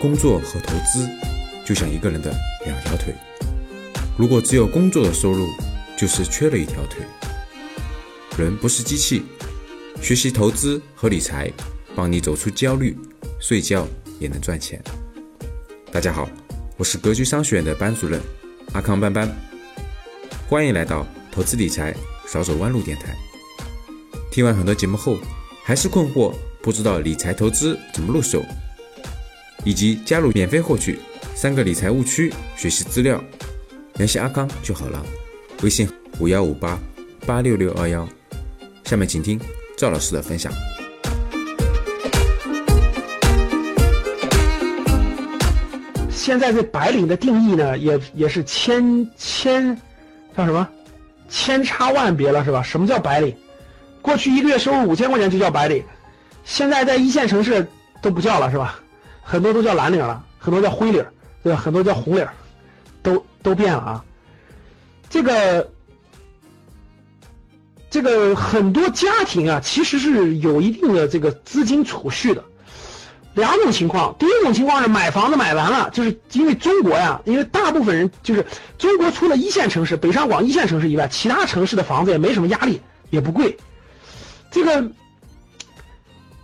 工作和投资就像一个人的两条腿，如果只有工作的收入，就是缺了一条腿。人不是机器，学习投资和理财，帮你走出焦虑，睡觉也能赚钱。大家好，我是格局商学院的班主任阿康班班，欢迎来到投资理财少走弯路电台。听完很多节目后，还是困惑，不知道理财投资怎么入手？以及加入免费获取三个理财误区学习资料，联系阿康就好了。微信五幺五八八六六二幺。下面请听赵老师的分享。现在这白领的定义呢，也也是千千叫什么千差万别了，是吧？什么叫白领？过去一个月收入五千块钱就叫白领，现在在一线城市都不叫了，是吧？很多都叫蓝领了，很多叫灰领，对吧？很多叫红领，都都变了啊。这个这个很多家庭啊，其实是有一定的这个资金储蓄的。两种情况，第一种情况是买房子买完了，就是因为中国呀，因为大部分人就是中国除了一线城市北上广一线城市以外，其他城市的房子也没什么压力，也不贵。这个。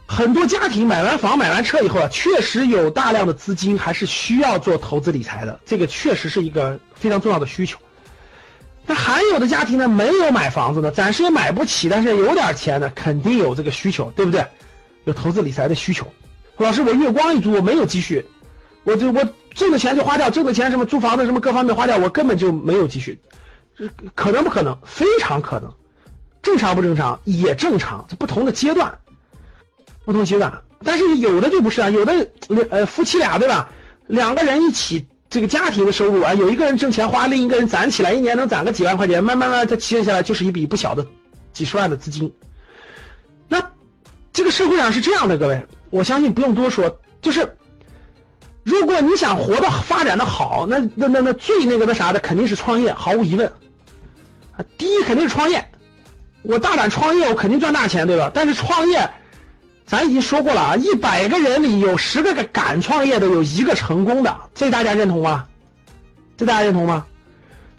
很多家庭买完房买完车以后啊，确实有大量的资金，还是需要做投资理财的。这个确实是一个非常重要的需求。那还有的家庭呢，没有买房子呢，暂时也买不起，但是有点钱呢，肯定有这个需求，对不对？有投资理财的需求。老师，我月光一族，我没有积蓄，我就我挣的钱就花掉，挣的钱什么租房子什么各方面花掉，我根本就没有积蓄。可能不可能？非常可能。正常不正常？也正常。这不同的阶段。不同阶段，但是有的就不是啊，有的呃夫妻俩对吧？两个人一起这个家庭的收入啊，有一个人挣钱花，另一个人攒起来，一年能攒个几万块钱，慢慢慢再积累下来，就是一笔不小的几十万的资金。那这个社会上是这样的，各位，我相信不用多说，就是如果你想活得发展的好，那那那那最那个那啥的肯定是创业，毫无疑问，第一肯定是创业，我大胆创业，我肯定赚大钱，对吧？但是创业。咱已经说过了啊，一百个人里有十个个敢创业的，有一个成功的，这大家认同吗？这大家认同吗？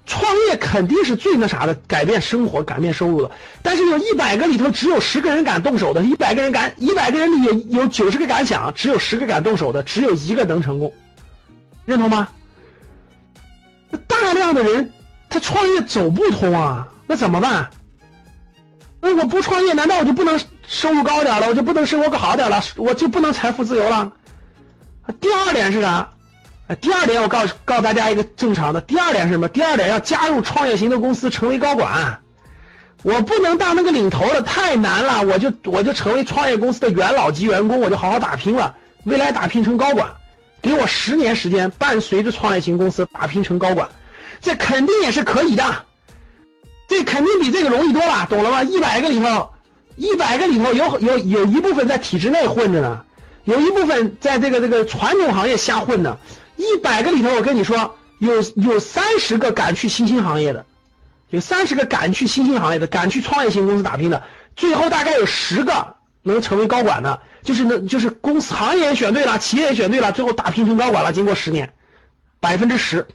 创业肯定是最那啥的，改变生活、改变收入的。但是有一百个里头只有十个人敢动手的，一百个人敢，一百个人里有有九十个敢想，只有十个敢动手的，只有一个能成功，认同吗？大量的人他创业走不通啊，那怎么办？那我不创业，难道我就不能？收入高点了，我就不能生活更好点了，我就不能财富自由了。第二点是啥？第二点我告诉告诉大家一个正常的。第二点是什么？第二点要加入创业型的公司，成为高管。我不能当那个领头的，太难了。我就我就成为创业公司的元老级员工，我就好好打拼了，未来打拼成高管。给我十年时间，伴随着创业型公司打拼成高管，这肯定也是可以的。这肯定比这个容易多了，懂了吗？一百个里头。一百个里头有有有一部分在体制内混着呢，有一部分在这个这个传统行业瞎混呢。一百个里头，我跟你说，有有三十个敢去新兴行业的，有三十个敢去新兴行业的，敢去创业型公司打拼的，最后大概有十个能成为高管的，就是那就是公司行业选对了，企业也选对了，最后打拼成高管了。经过十年，百分之十，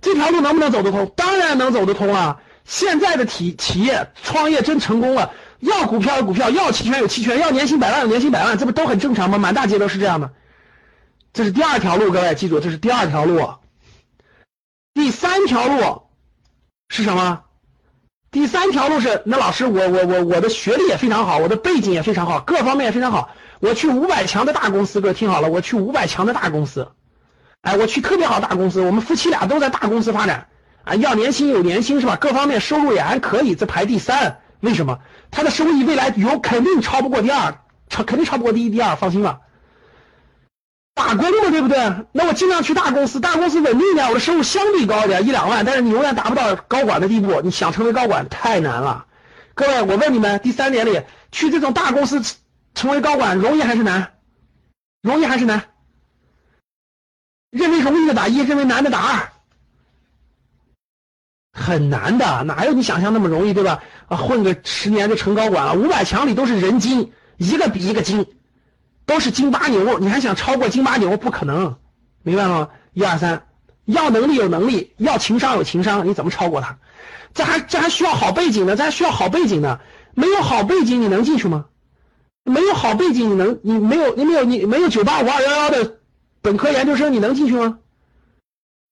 这条路能不能走得通？当然能走得通啊！现在的企企业创业真成功了。要股票有股票，要期权有期权，要年薪百万有年薪百万，这不都很正常吗？满大街都是这样的。这是第二条路，各位记住，这是第二条路。第三条路是什么？第三条路是那老师，我我我我的学历也非常好，我的背景也非常好，各方面也非常好。我去五百强的大公司，各位听好了，我去五百强的大公司。哎，我去特别好大公司，我们夫妻俩都在大公司发展。啊，要年薪有年薪是吧？各方面收入也还可以，这排第三。为什么他的收益未来有肯定超不过第二，超肯定超不过第一、第二，放心吧。打工嘛，对不对？那我尽量去大公司，大公司稳定点，我的收入相对高一点，一两万。但是你永远达不到高管的地步，你想成为高管太难了。各位，我问你们，第三点里去这种大公司成为高管容易还是难？容易还是难？认为容易的打一，认为难的打二。很难的，哪有你想象那么容易，对吧？混个十年就成高管了。五百强里都是人精，一个比一个精，都是金巴牛。你还想超过金巴牛？不可能，明白了吗？一二三，要能力有能力，要情商有情商，你怎么超过他？这还这还需要好背景呢，这还需要好背景呢。没有好背景，你能进去吗？没有好背景，你能你没有你没有你没有九八五二幺幺的本科研究生，你能进去吗？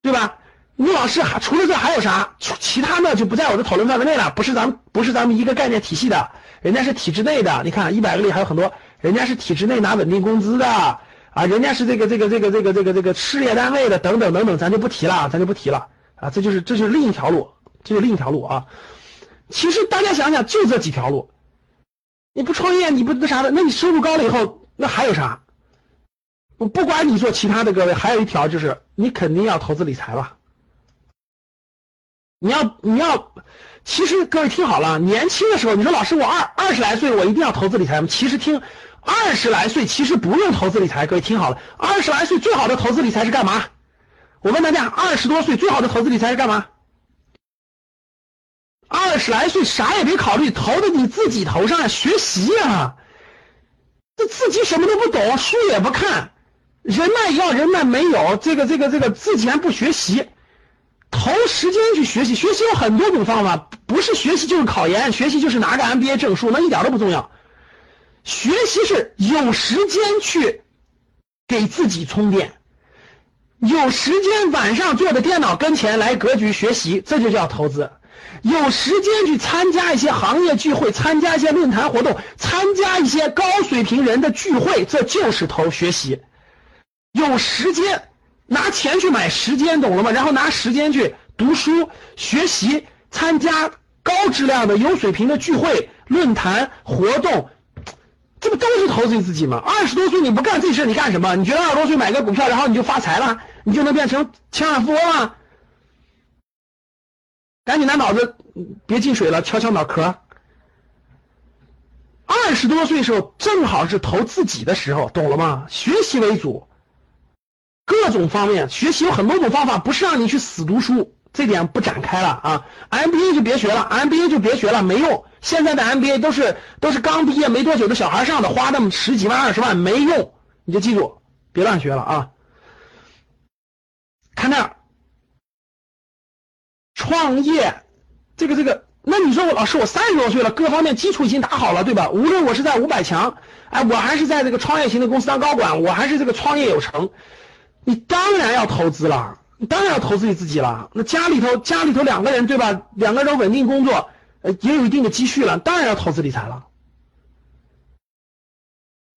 对吧？吴老师还除了这还有啥？其他的就不在我的讨论范围内了，不是咱们不是咱们一个概念体系的，人家是体制内的。你看一百个里还有很多，人家是体制内拿稳定工资的啊，人家是这个这个这个这个这个这个事业单位的等等等等，咱就不提了，咱就不提了啊，这就是这就是另一条路，这是另一条路啊。其实大家想想，就这几条路，你不创业，你不那啥的，那你收入高了以后，那还有啥？我不管你做其他的，各位，还有一条就是你肯定要投资理财吧。你要你要，其实各位听好了，年轻的时候你说老师我二二十来岁我一定要投资理财吗？其实听二十来岁其实不用投资理财，各位听好了，二十来岁最好的投资理财是干嘛？我问大家，二十多岁最好的投资理财是干嘛？二十来岁啥也别考虑，投的你自己头上学习呀。这自己什么都不懂，书也不看，人脉要人脉没有，这个这个这个自己还不学习。投时间去学习，学习有很多种方法，不是学习就是考研，学习就是拿个 MBA 证书，那一点都不重要。学习是有时间去给自己充电，有时间晚上坐在电脑跟前来格局学习，这就叫投资。有时间去参加一些行业聚会，参加一些论坛活动，参加一些高水平人的聚会，这就是投学习。有时间。拿钱去买时间，懂了吗？然后拿时间去读书、学习、参加高质量的、有水平的聚会、论坛活动，这不都是投资自己吗？二十多岁你不干这事，你干什么？你觉得二十多岁买个股票，然后你就发财了，你就能变成千万富翁了？赶紧拿脑子别进水了，敲敲脑壳。二十多岁时候正好是投自己的时候，懂了吗？学习为主。各种方面学习有很多种方法，不是让你去死读书，这点不展开了啊。MBA 就别学了，MBA 就别学了，没用。现在的 MBA 都是都是刚毕业没多久的小孩上的，花那么十几万二十万没用，你就记住，别乱学了啊。看那儿，创业，这个这个，那你说我老师我三十多岁了，各方面基础已经打好了，对吧？无论我是在五百强，哎，我还是在这个创业型的公司当高管，我还是这个创业有成。你当然要投资了，你当然要投资你自己了。那家里头家里头两个人对吧？两个人稳定工作，呃，也有一定的积蓄了，当然要投资理财了。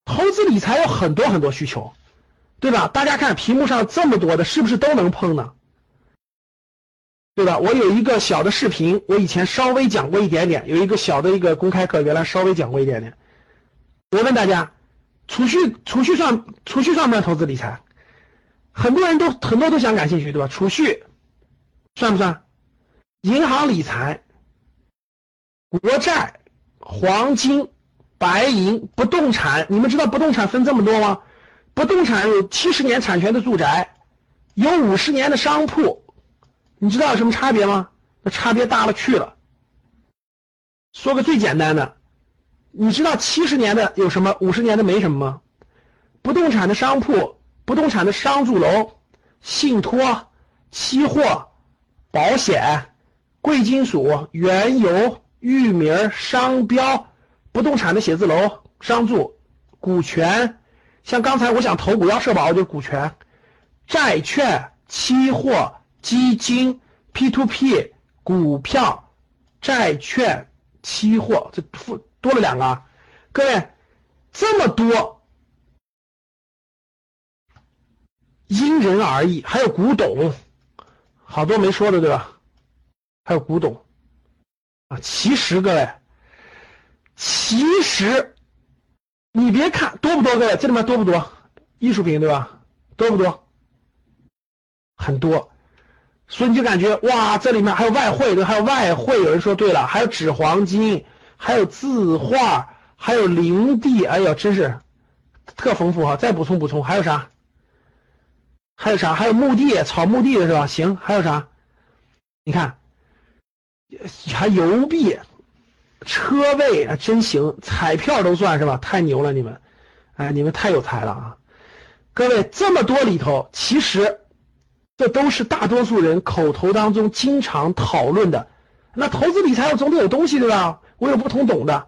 投资理财有很多很多需求，对吧？大家看屏幕上这么多的，是不是都能碰呢？对吧？我有一个小的视频，我以前稍微讲过一点点，有一个小的一个公开课，原来稍微讲过一点点。我问大家，储蓄储蓄算储蓄算不算投资理财？很多人都很多都想感兴趣，对吧？储蓄算不算？银行理财、国债、黄金、白银、不动产，你们知道不动产分这么多吗？不动产有七十年产权的住宅，有五十年的商铺，你知道有什么差别吗？那差别大了去了。说个最简单的，你知道七十年的有什么？五十年的没什么吗？不动产的商铺。不动产的商住楼、信托、期货、保险、贵金属、原油、域名、商标、不动产的写字楼、商住、股权，像刚才我想投股要社保就是股权、债券、期货、基金、P to P、股票、债券、期货，这多了两个，各位这么多。因人而异，还有古董，好多没说的，对吧？还有古董啊！其实各位，其实你别看多不多，各位这里面多不多？艺术品对吧？多不多？很多，所以你就感觉哇，这里面还有外汇，对，还有外汇。有人说对了，还有纸黄金，还有字画，还有灵地，哎呦，真是特丰富哈！再补充补充，还有啥？还有啥？还有墓地，草墓地的是吧？行，还有啥？你看，还邮币、车位啊，真行，彩票都算是吧？太牛了，你们，哎，你们太有才了啊！各位这么多里头，其实这都是大多数人口头当中经常讨论的。那投资理财我总得有东西对吧？我有不同懂的。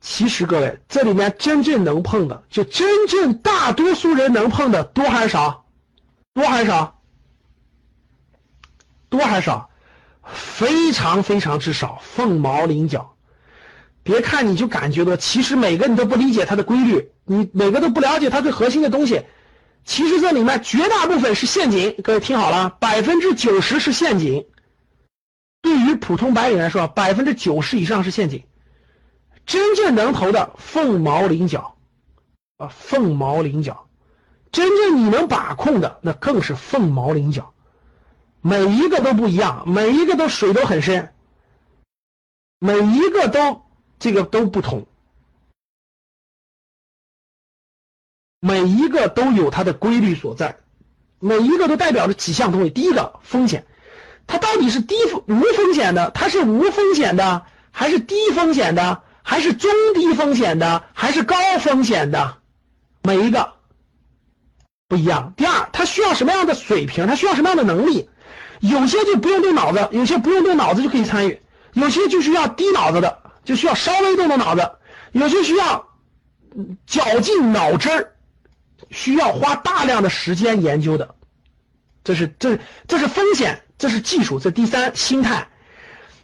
其实各位，这里面真正能碰的，就真正大多数人能碰的多还是少？多还是少？多还是少？非常非常之少，凤毛麟角。别看你就感觉到，其实每个你都不理解它的规律，你每个都不了解它最核心的东西。其实这里面绝大部分是陷阱，各位听好了，百分之九十是陷阱。对于普通白领来说，百分之九十以上是陷阱。真正能投的凤毛麟角，啊，凤毛麟角。真正你能把控的，那更是凤毛麟角。每一个都不一样，每一个都水都很深，每一个都这个都不同，每一个都有它的规律所在，每一个都代表着几项东西。第一个风险，它到底是低风无风险的，它是无风险的，还是低风险的，还是中低风险的，还是高风险的？每一个不一样。第二，他需要什么样的水平？他需要什么样的能力？有些就不用动脑子，有些不用动脑子就可以参与，有些就需要低脑子的，就需要稍微动动脑子，有些需要绞尽脑汁儿，需要花大量的时间研究的。这是这这是风险，这是技术。这第三心态，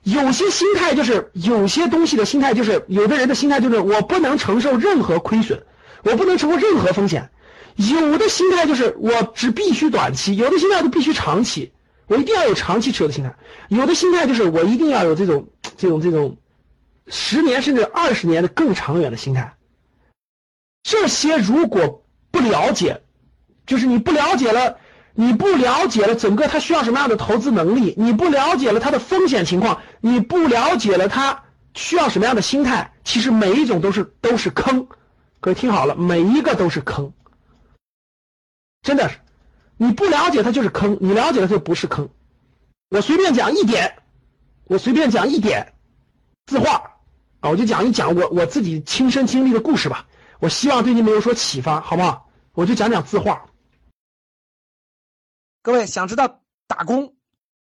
有些心态就是有些东西的心态就是有的人的心态就是我不能承受任何亏损，我不能承受任何风险。有的心态就是我只必须短期，有的心态就必须长期。我一定要有长期持有的心态，有的心态就是我一定要有这种这种这种十年甚至二十年的更长远的心态。这些如果不了解，就是你不了解了，你不了解了整个它需要什么样的投资能力，你不了解了它的风险情况，你不了解了它需要什么样的心态，其实每一种都是都是坑。各位听好了，每一个都是坑，真的是。你不了解它就是坑，你了解了就不是坑。我随便讲一点，我随便讲一点字画啊，我就讲一讲我我自己亲身经历的故事吧。我希望对你们有所启发，好不好？我就讲讲字画。各位想知道打工，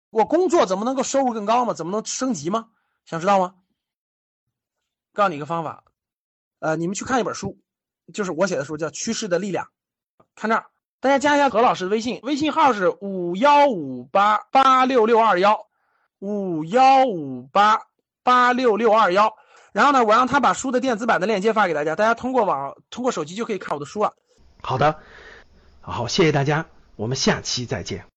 我工作怎么能够收入更高吗？怎么能升级吗？想知道吗？告诉你一个方法，呃，你们去看一本书，就是我写的书，叫《趋势的力量》，看这儿。大家加一下何老师的微信，微信号是五幺五八八六六二幺，五幺五八八六六二幺。然后呢，我让他把书的电子版的链接发给大家，大家通过网通过手机就可以看我的书了。好的，好，谢谢大家，我们下期再见。